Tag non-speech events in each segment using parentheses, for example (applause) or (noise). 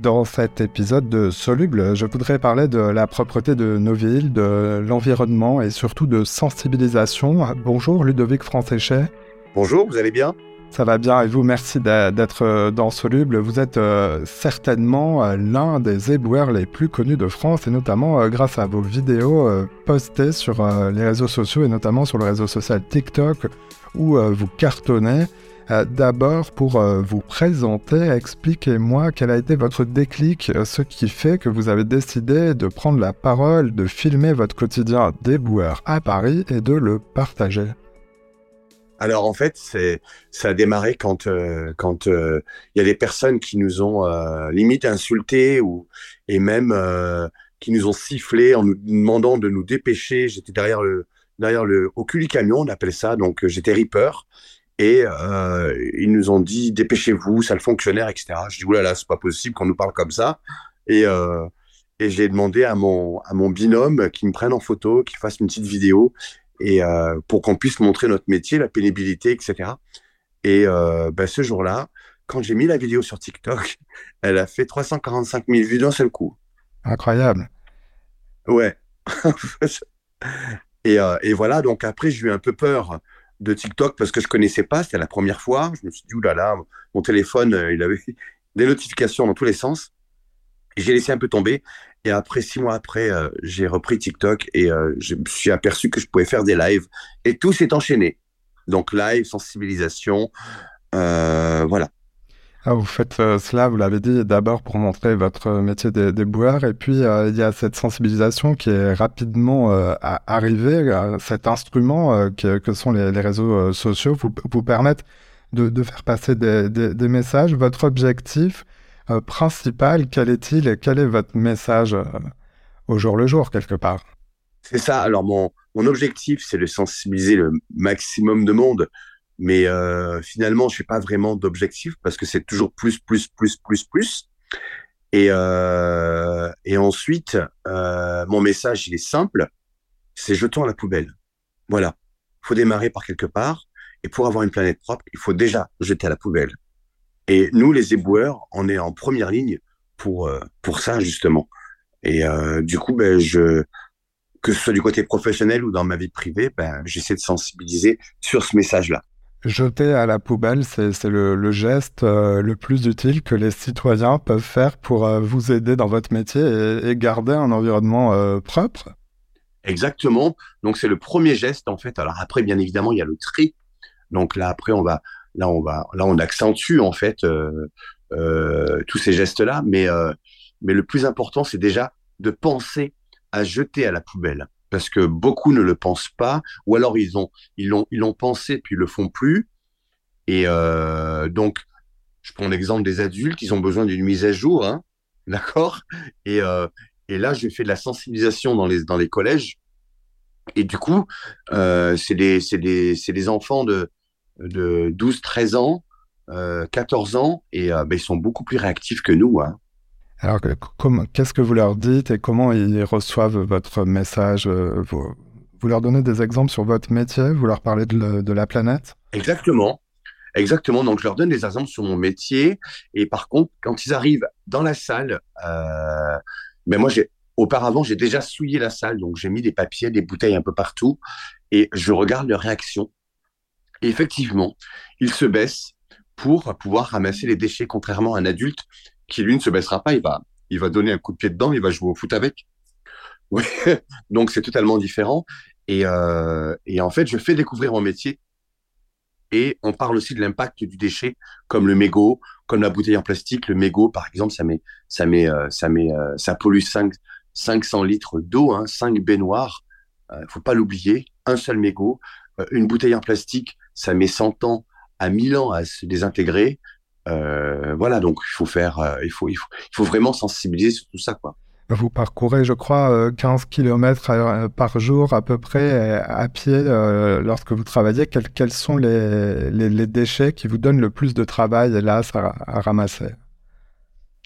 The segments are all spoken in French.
Dans cet épisode de Soluble, je voudrais parler de la propreté de nos villes, de l'environnement et surtout de sensibilisation. Bonjour Ludovic Francéchet. Bonjour, vous allez bien? Ça va bien et vous, merci d'être euh, dans Soluble. Vous êtes euh, certainement euh, l'un des éboueurs les plus connus de France et notamment grâce à vos vidéos postées sur les réseaux sociaux et notamment sur le réseau social TikTok où vous cartonnez. D'abord, pour vous présenter, expliquez-moi quel a été votre déclic, ce qui fait que vous avez décidé de prendre la parole, de filmer votre quotidien d'éboueur à Paris et de le partager. Alors en fait, ça a démarré quand euh, quand euh, il y a des personnes qui nous ont euh, limite insultés ou et même qui nous ont sifflé en nous demandant de nous dépêcher. J'étais derrière le derrière le au cul du camion, on appelle ça. Donc j'étais Reaper et ils nous ont dit dépêchez-vous, ça le fonctionnaire, etc. Je dis oulala, c'est pas possible qu'on nous parle comme ça. Et et j'ai demandé à mon à mon binôme qui me prenne en photo, qu'il fasse une petite vidéo et euh, pour qu'on puisse montrer notre métier, la pénibilité, etc. Et euh, ben, ce jour-là, quand j'ai mis la vidéo sur TikTok, (laughs) elle a fait 345 000 vues d'un seul coup. Incroyable. Ouais. (laughs) et, euh, et, voilà, donc après, j'ai eu un peu peur de TikTok parce que je connaissais pas, c'était la première fois. Je me suis dit, oulala, mon téléphone, euh, il avait des notifications dans tous les sens. J'ai laissé un peu tomber. Et après, six mois après, euh, j'ai repris TikTok et euh, je me suis aperçu que je pouvais faire des lives. Et tout s'est enchaîné. Donc live, sensibilisation, voilà. Ah, vous faites cela, vous l'avez dit, d'abord pour montrer votre métier des, des boueurs, et puis il y a cette sensibilisation qui est rapidement arrivée, cet instrument que, sont les, réseaux sociaux vous, vous de, faire passer des, messages. Votre objectif, euh, principal, quel est-il et quel est votre message euh, au jour le jour, quelque part? C'est ça. Alors, mon, mon objectif, c'est de sensibiliser le maximum de monde. Mais euh, finalement, je n'ai pas vraiment d'objectif parce que c'est toujours plus, plus, plus, plus, plus. Et, et ensuite, mon message, il est simple. C'est jetons à la poubelle. Voilà. Il faut démarrer par quelque part. Et pour avoir une planète propre, il faut déjà jeter à la poubelle. Et nous, les éboueurs, on est en première ligne pour euh, pour ça justement. Et euh, du coup, ben, je que ce soit du côté professionnel ou dans ma vie privée, ben, j'essaie de sensibiliser sur ce message-là. Jeter à la poubelle, c'est le, geste euh, le plus utile que les citoyens peuvent faire pour vous aider dans votre métier et, garder un environnement propre. Exactement. Donc c'est le premier geste en fait. Alors après, bien évidemment, il y a le tri. Donc là, après, on va là on va là on accentue en fait euh, euh, tous ces gestes là mais euh, mais le plus important c'est déjà de penser à jeter à la poubelle parce que beaucoup ne le pensent pas ou alors ils ont ils l'ont ils l'ont pensé puis ils le font plus et donc je prends l'exemple des adultes ils ont besoin d'une mise à jour hein, (laughs) d'accord? Et et là je fais de la sensibilisation dans les dans les collèges et du coup c'est des c'est des des enfants de de 12, 13 ans, 14 euh, ans, et euh, ben, ils sont beaucoup plus réactifs que nous. Hein. Alors, qu'est-ce que vous leur dites et comment ils reçoivent votre message euh, vous, leur donnez des exemples sur votre métier Vous leur parlez de, la planète? Exactement. Exactement. Donc, je leur donne des exemples sur mon métier. Et par contre, quand ils arrivent dans la salle, euh, ben moi, auparavant, j'ai déjà souillé la salle. Donc, j'ai mis des papiers, des bouteilles un peu partout. Et je regarde leur réaction. Et effectivement, il se baisse pour pouvoir ramasser les déchets, contrairement à un adulte qui, lui, ne se baissera pas. Il va, il va donner un coup de pied dedans, il va jouer au foot avec. (laughs) Oui. Donc, c'est totalement différent. Et, euh, et en fait, je fais découvrir mon métier. Et on parle aussi de l'impact du déchet, comme le mégot, comme la bouteille en plastique. Le mégot, par exemple, ça met, ça met, euh, ça met, euh, ça pollue 5, 500 litres d'eau, hein, 5 baignoires. Euh, faut pas l'oublier. Un seul mégot. Une bouteille en plastique, ça met 100 ans à 1000 ans à se désintégrer. Euh, voilà, donc il faut faire, euh, il, faut, il, faut, il faut vraiment sensibiliser sur tout ça, quoi. Vous parcourez, je crois, 15 km par jour à peu près à pied lorsque vous travaillez. Quels, sont les, les, les, déchets qui vous donnent le plus de travail, hélas, à, à ramasser?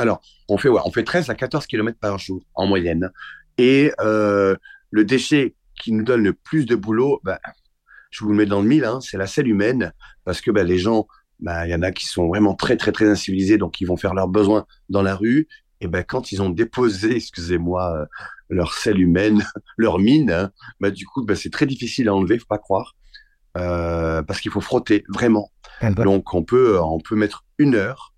Alors, on fait, ouais, on fait 13 à 14 km par jour en moyenne. Et euh, le déchet qui nous donne le plus de boulot, bah, je vous le mets dans le mille, hein, c'est la selle humaine, parce que ben, les gens bah, il y en a qui sont vraiment très, très, très incivilisés, donc ils vont faire leurs besoins dans la rue. Et ben, quand ils ont déposé, excusez-moi, euh, leur sel humaine, (laughs) leur mine, hein, bah, du coup, bah, c'est très difficile à enlever, faut pas croire. Euh, parce qu'il faut frotter vraiment. Donc on peut on peut mettre une heure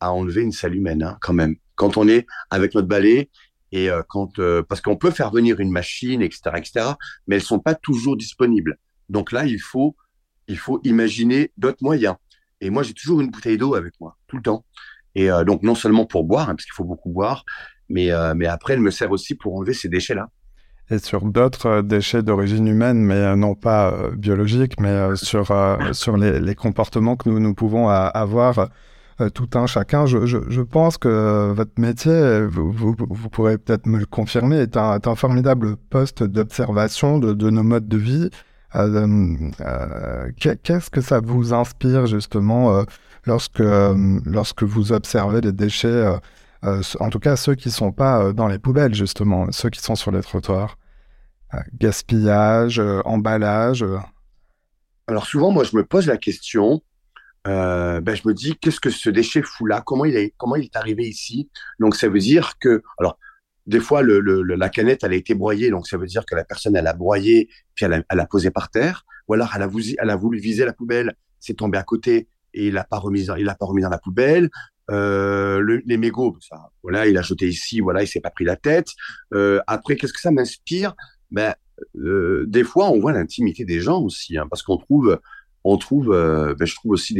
à enlever une selle humaine hein, quand même. Quand on est avec notre balai et euh, quand euh, parce qu'on peut faire venir une machine, etc., etc., mais elles sont pas toujours disponibles. Donc là, il faut il faut imaginer d'autres moyens. Et moi, j'ai toujours une bouteille d'eau avec moi tout le temps. Et euh, donc non seulement pour boire, hein, parce qu'il faut beaucoup boire, mais mais après, elle me sert aussi pour enlever ces déchets-là et sur d'autres déchets d'origine humaine, mais non pas biologiques, mais (laughs) sur, sur les, les, comportements que nous, nous pouvons avoir euh, tout un chacun. Je, je, je, pense que votre métier, vous, vous, vous pourrez peut-être me le confirmer, est un, est un formidable poste d'observation de, de, nos modes de vie. Euh, euh, Qu'est-ce que ça vous inspire justement euh, lorsque, lorsque vous observez les déchets, en tout cas ceux qui sont pas dans les poubelles justement, ceux qui sont sur les trottoirs? Gaspillage, emballage Alors souvent, moi, je me pose la question, ben, je me dis qu'est-ce que ce déchet fout là Comment il est comment il est arrivé ici? Donc ça veut dire que alors des fois la canette elle a été broyée. Donc ça veut dire que la personne elle a broyé puis elle a, posé par terre. Ou alors elle a voulu, viser la poubelle c'est tombé à côté et il a pas remis il a pas remis dans la poubelle. Euh, le, les mégots ça voilà il a jeté ici voilà il s'est pas pris la tête. Euh, après qu'est-ce que ça m'inspire? Ben euh, des fois on voit l'intimité des gens aussi hein, parce qu'on trouve on trouve, ben, je trouve aussi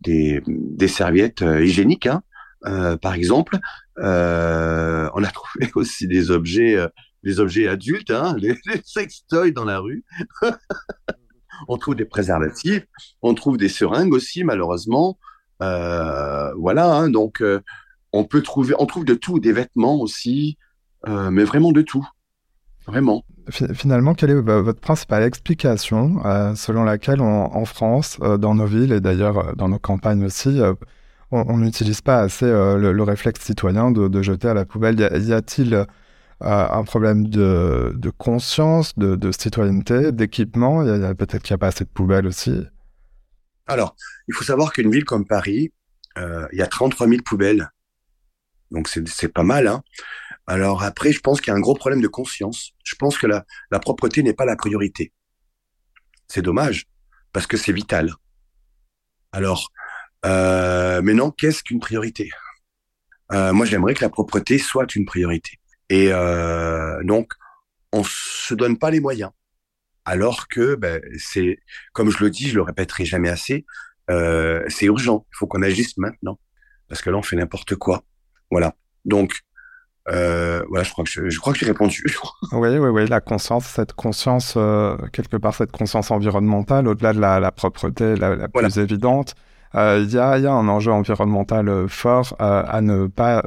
des, serviettes hygiéniques, hein, par exemple. On a (laughs) trouvé aussi des objets, des objets adultes, hein, les, (laughs) sextoys dans la rue. (laughs) on trouve des préservatifs, on trouve des seringues aussi, malheureusement. voilà, hein, donc on peut trouver, on trouve de tout, des vêtements aussi, mais vraiment de tout, vraiment finalement, quelle est votre principale explication euh, selon laquelle en France, euh, dans nos villes et d'ailleurs euh, dans nos campagnes aussi, on n'utilise pas assez le, réflexe citoyen de, jeter à la poubelle Y a-t-il un problème de, conscience, de, citoyenneté, d'équipement? Peut-être qu'il n'y a pas assez de poubelles aussi? Alors, il faut savoir qu'une ville comme Paris, il y a 33 000 poubelles. Donc c'est pas mal. Hein alors après, je pense qu'il y a un gros problème de conscience. Je pense que la, la propreté n'est pas la priorité. C'est dommage, parce que c'est vital. Alors, euh, mais non, qu'est-ce qu'une priorité? Euh, Moi, j'aimerais que la propreté soit une priorité. Et euh, donc, on se donne pas les moyens. Alors que ben, c'est, comme je le dis, je le répéterai jamais assez, euh, c'est urgent. Il faut qu'on agisse maintenant, parce que là, on fait n'importe quoi. Voilà. Donc, euh, voilà, je crois que je, crois que j'ai répondu. (laughs) oui, oui, oui, la conscience, cette conscience euh, quelque part, cette conscience environnementale, au-delà de la, propreté la, plus évidente, il y, a, un enjeu environnemental fort à ne pas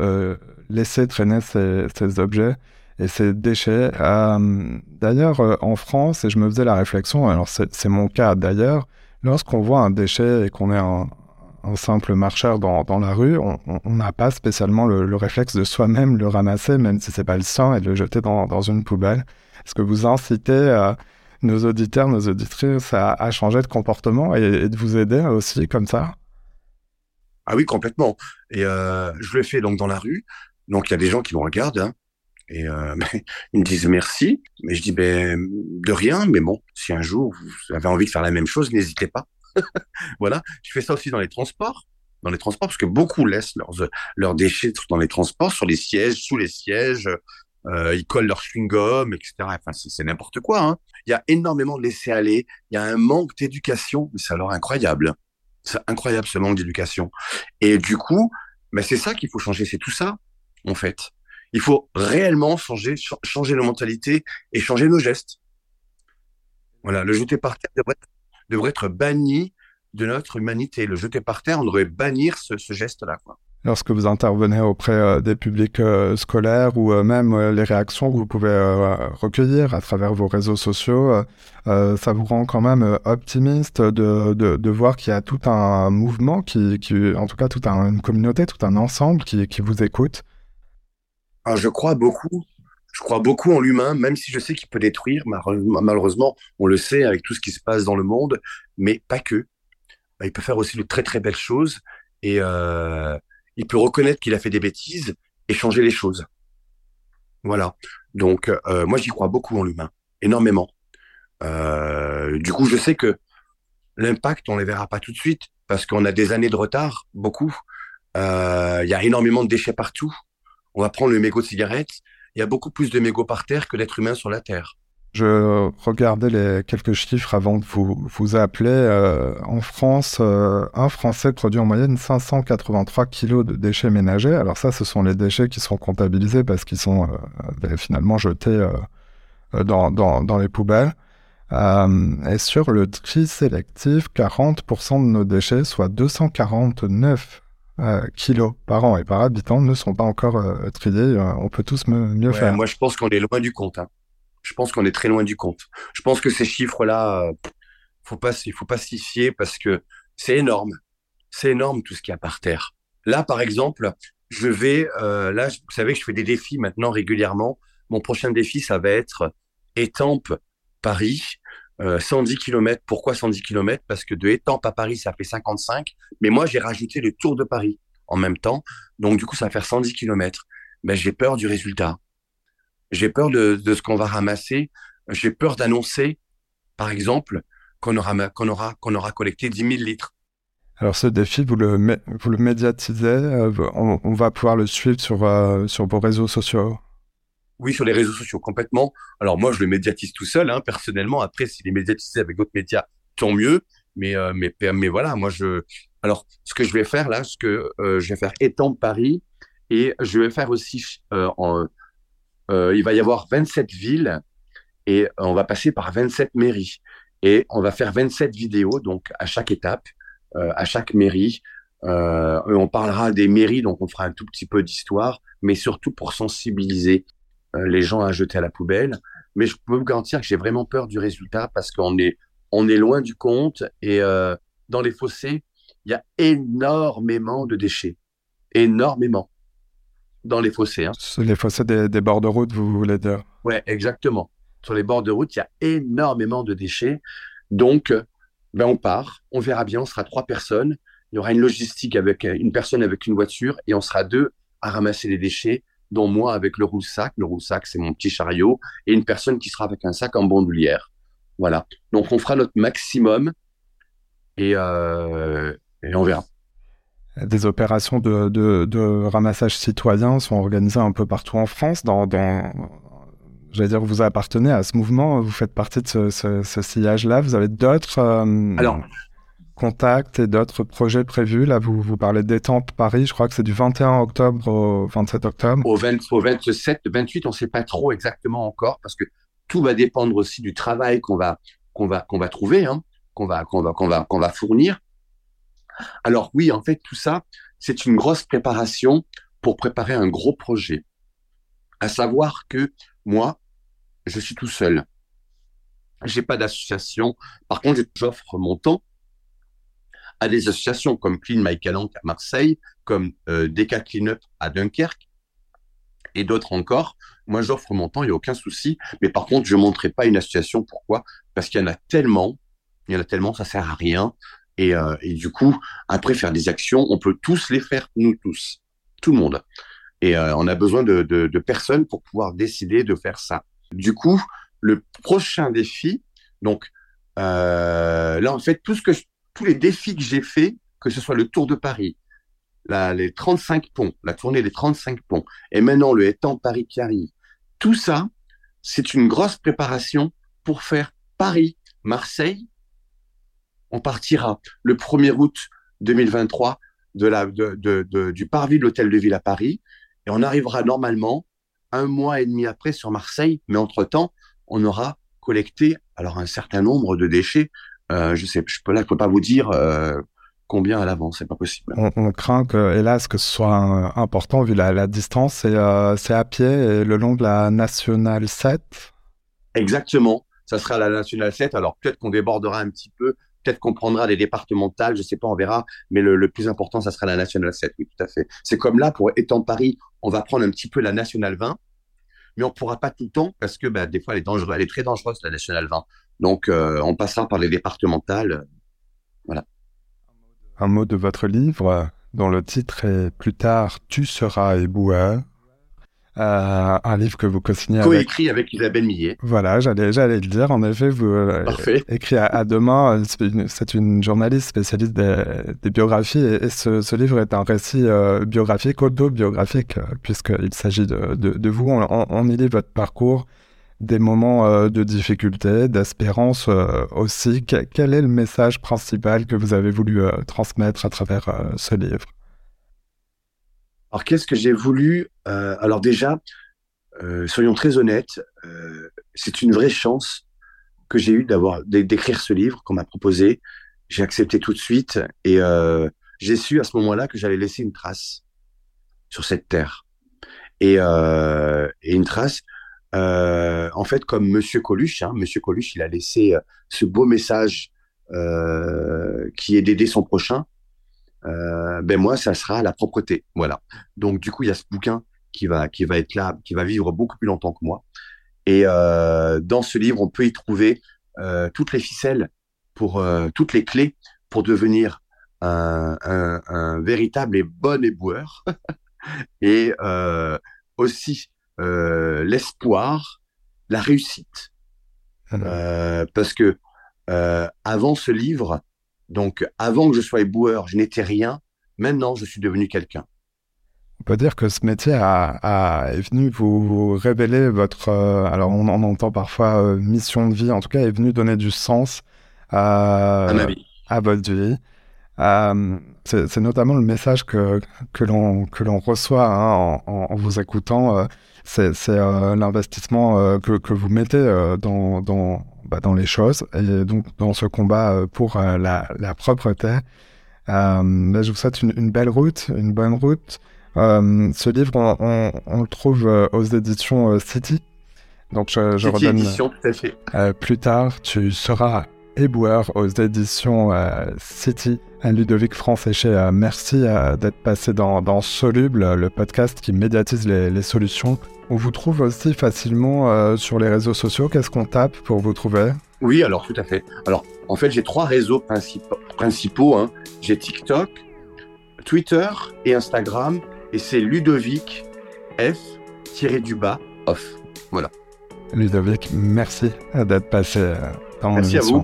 laisser traîner ces, objets et ces déchets. d'ailleurs, en France, et je me faisais la réflexion, alors c'est mon cas d'ailleurs, lorsqu'on voit un déchet et qu'on est un, simple marcheur dans, la rue, on n'a pas spécialement le, réflexe de soi-même le ramasser, même si c'est pas le sang, et de le jeter dans, une poubelle. Est-ce que vous incitez euh, nos auditeurs, nos auditrices à, à changer de comportement et, de vous aider aussi comme ça? Ah oui, complètement. Et euh, je le fais donc dans la rue. Donc il y a des gens qui me regardent hein, et euh, (laughs) ils me disent merci. Mais je dis ben de rien. Mais bon, si un jour vous avez envie de faire la même chose, n'hésitez pas. (laughs) voilà. Je fais ça aussi dans les transports. Dans les transports, parce que beaucoup laissent leurs, leurs déchets dans les transports, sur les sièges, sous les sièges. Euh, ils collent leur chewing-gum, etc. Enfin, c'est n'importe quoi. Hein. Il y a énormément de laisser-aller. Il y a un manque d'éducation. C'est alors incroyable. C'est incroyable ce manque d'éducation. Et du coup, ben, c'est ça qu'il faut changer. C'est tout ça, en fait. Il faut réellement changer, changer nos mentalités et changer nos gestes. Voilà, le jeter par terre devrait devrait être banni de notre humanité. Le jeter par terre, on devrait bannir ce, geste-là. Lorsque vous intervenez auprès euh, des publics euh, scolaires ou euh, même les réactions que vous pouvez recueillir à travers vos réseaux sociaux, ça vous rend quand même optimiste de, de, voir qu'il y a tout un mouvement, qui, qui en tout cas toute une communauté, tout un ensemble qui, qui vous écoute ah, Je crois beaucoup je crois beaucoup en l'humain, même si je sais qu'il peut détruire. Malheureusement, on le sait avec tout ce qui se passe dans le monde, mais pas que. bah, il peut faire aussi de très très belles choses et il peut reconnaître qu'il a fait des bêtises et changer les choses. Voilà. Donc euh, moi j'y crois beaucoup en l'humain, énormément. Euh, du coup je sais que l'impact on les verra pas tout de suite parce qu'on a des années de retard, beaucoup. Euh, il y a énormément de déchets partout. On va prendre le mégot de cigarette. Il y a beaucoup plus de mégots par terre que d'êtres humains sur la terre. Je regardais les quelques chiffres avant de vous, vous appeler. Euh, en France, euh, un Français produit en moyenne 583 kilos de déchets ménagers. Alors ça, ce sont les déchets qui sont comptabilisés parce qu'ils sont euh, finalement jetés dans, dans, dans, les poubelles. et sur le tri sélectif, 40% de nos déchets, soit 249 kilos par an et par habitant, ne sont pas encore triés. on peut tous mieux faire. Moi, je pense qu'on est loin du compte. Hein je pense qu'on est très loin du compte. Je pense que ces chiffres-là, euh, faut pas, il faut pas s'y fier parce que c'est énorme. C'est énorme tout ce qu'il y a par terre. Là, par exemple, je vais, euh, là, vous savez que je fais des défis maintenant régulièrement. Mon prochain défi, ça va être Étampes Paris, euh, 110 km. Pourquoi 110 km Parce que de Étampes à Paris, ça fait 55. Mais moi, j'ai rajouté le Tour de Paris en même temps. Donc, du coup, ça va faire 110 km. Ben, j'ai peur du résultat. J'ai peur de, ce qu'on va ramasser. J'ai peur d'annoncer, par exemple, qu'on aura, qu'on aura, qu'on aura collecté 10 000 litres. Alors ce défi, vous le, vous le médiatisez, euh, on, va pouvoir le suivre sur, euh, sur vos réseaux sociaux? Oui, sur les réseaux sociaux, complètement. Alors moi, je le médiatise tout seul, hein, personnellement. Après, s'il est médiatisé avec d'autres médias, tant mieux. Mais, euh, mais, mais voilà, moi, je... Alors, ce que je vais faire là, ce que je vais faire étant Paris, et je vais faire aussi en, il va y avoir 27 villes et on va passer par 27 mairies. Et on va faire 27 vidéos, donc à chaque étape, euh, à chaque mairie. Euh, on parlera des mairies, donc on fera un tout petit peu d'histoire, mais surtout pour sensibiliser les gens à jeter à la poubelle. Mais je peux vous garantir que j'ai vraiment peur du résultat parce qu'on est, on est loin du compte et dans les fossés, il y a énormément de déchets. Énormément dans les fossés. Hein. Les fossés des, bords de route, vous voulez dire? Ouais, exactement. Sur les bords de route, il y a énormément de déchets. Donc, ben on part, on verra bien, on sera trois personnes. Il y aura une logistique avec une personne avec une voiture et on sera deux à ramasser les déchets, dont moi avec le roule-sac. Le roule-sac, c'est mon petit chariot, et une personne qui sera avec un sac en bandoulière. Voilà. Donc, on fera notre maximum et, euh, et on verra. Des opérations de, de, de, ramassage citoyen sont organisées un peu partout en France. Dans, dans j'allais dire, vous appartenez à ce mouvement, vous faites partie de ce, ce, ce sillage-là. Vous avez d'autres euh, contacts et d'autres projets prévus? Là, vous, vous parlez d'Étampes Paris. Je crois que c'est du 21 octobre au 27 octobre. Au, 20, au 27, 28, on ne sait pas trop exactement encore parce que tout va dépendre aussi du travail qu'on va qu'on va qu'on va trouver, hein, qu'on va qu'on va qu'on va qu'on va fournir. Alors oui, en fait, tout ça, c'est une grosse préparation pour préparer un gros projet. À savoir que moi, je suis tout seul. J'ai pas d'association. Par contre, j'offre mon temps à des associations comme Clean My Calanque à Marseille, comme euh, Clean Up à Dunkerque et d'autres encore. Moi, j'offre mon temps, il n'y a aucun souci. Mais par contre, je ne montrerai pas une association. Pourquoi? Parce qu'il y en a tellement, il y en a tellement, ça sert à rien. Et, euh, et, du coup, après faire des actions, on peut tous les faire, nous tous, tout le monde. Et euh, on a besoin de, personnes pour pouvoir décider de faire ça. Du coup, le prochain défi, donc euh, là en fait, tous les défis que j'ai fait, que ce soit le Tour de Paris, les 35 ponts, la tournée des 35 ponts, et maintenant le étang Paris qui arrive, tout ça, c'est une grosse préparation pour faire Paris, Marseille, on partira le 1er août 2023 de la, de, du parvis de l'Hôtel de Ville à Paris et on arrivera normalement un mois et demi après sur Marseille, mais entre-temps, on aura collecté alors un certain nombre de déchets. Euh, je sais, je peux là, peux pas vous dire euh, combien à l'avance, c'est pas possible. On, craint que, hélas, que ce soit important vu la, distance. C'est euh, à pied et le long de la nationale 7. Exactement, ça sera la nationale 7. Alors peut-être qu'on débordera un petit peu Peut-être qu'on prendra des départementales, je sais pas, on verra. Mais le, plus important, ça sera la nationale 7, oui, tout à fait. C'est comme là, pour étant Paris, on va prendre un petit peu la nationale 20, mais on pourra pas tout le temps parce que bah, des fois, elle est dangereuse, elle est très dangereuse la nationale 20. Donc, euh, on passera par les départementales, voilà. un mot de votre livre dont le titre est Plus tard, tu seras éboueur. Euh, un livre que vous co-signez avec... écrit avec Isabelle Millet. Voilà, j'allais, j'allais le dire. En effet, vous euh, écrit à, à demain. C'est une, journaliste spécialiste des, biographies et, ce, livre est un récit euh, biographique, autobiographique, puisqu'il s'agit de, de, vous. On, on, y lit votre parcours, des moments de difficulté, d'espérance aussi. quel est le message principal que vous avez voulu transmettre à travers ce livre? Alors, qu'est-ce que j'ai voulu euh, Alors déjà, euh, soyons très honnêtes, euh, c'est une vraie chance que j'ai eu d'avoir d'écrire ce livre qu'on m'a proposé. J'ai accepté tout de suite et j'ai su à ce moment-là que j'allais laisser une trace sur cette terre et, et une trace. en fait, comme Monsieur Coluche, hein, Monsieur Coluche, il a laissé ce beau message qui est d'aider son prochain euh, ben moi, ça sera la propreté. Voilà. Donc du coup, il y a ce bouquin qui va qui va être là, qui va vivre beaucoup plus longtemps que moi. Et euh, dans ce livre, on peut y trouver euh, toutes les ficelles pour toutes les clés pour devenir un, un, un véritable et bon éboueur (laughs) et aussi l'espoir, la réussite. parce que avant ce livre, donc, avant que je sois éboueur, je n'étais rien. Maintenant, je suis devenu quelqu'un. On peut dire que ce métier a, est venu vous révéler votre. Euh, alors, on, en entend parfois euh, mission de vie. En tout cas, est venu donner du sens à, à ma vie, à votre vie. Euh, c'est notamment le message que, que l'on reçoit hein, en, en, vous écoutant. c'est l'investissement que, que, vous mettez dans, dans, bah, dans les choses et donc dans ce combat euh, pour euh, la, la, propreté. Euh, je vous souhaite une, belle route, une bonne route. ce livre, on, on, le trouve aux éditions City. Donc je, je redonne. Édition, tout à fait. plus tard, tu seras éboueur aux éditions City. Ludovic Françéché, merci d'être passé dans, dans, Soluble, le podcast qui médiatise les, les solutions on vous trouve aussi facilement euh, sur les réseaux sociaux. Qu'est-ce qu'on tape pour vous trouver? Oui, alors tout à fait. Alors, en fait, j'ai trois réseaux principaux. principaux hein. J'ai TikTok, Twitter et Instagram. Et c'est Ludovic F du bas off. Voilà. Ludovic, merci d'être passé euh, dans mon Merci à vous.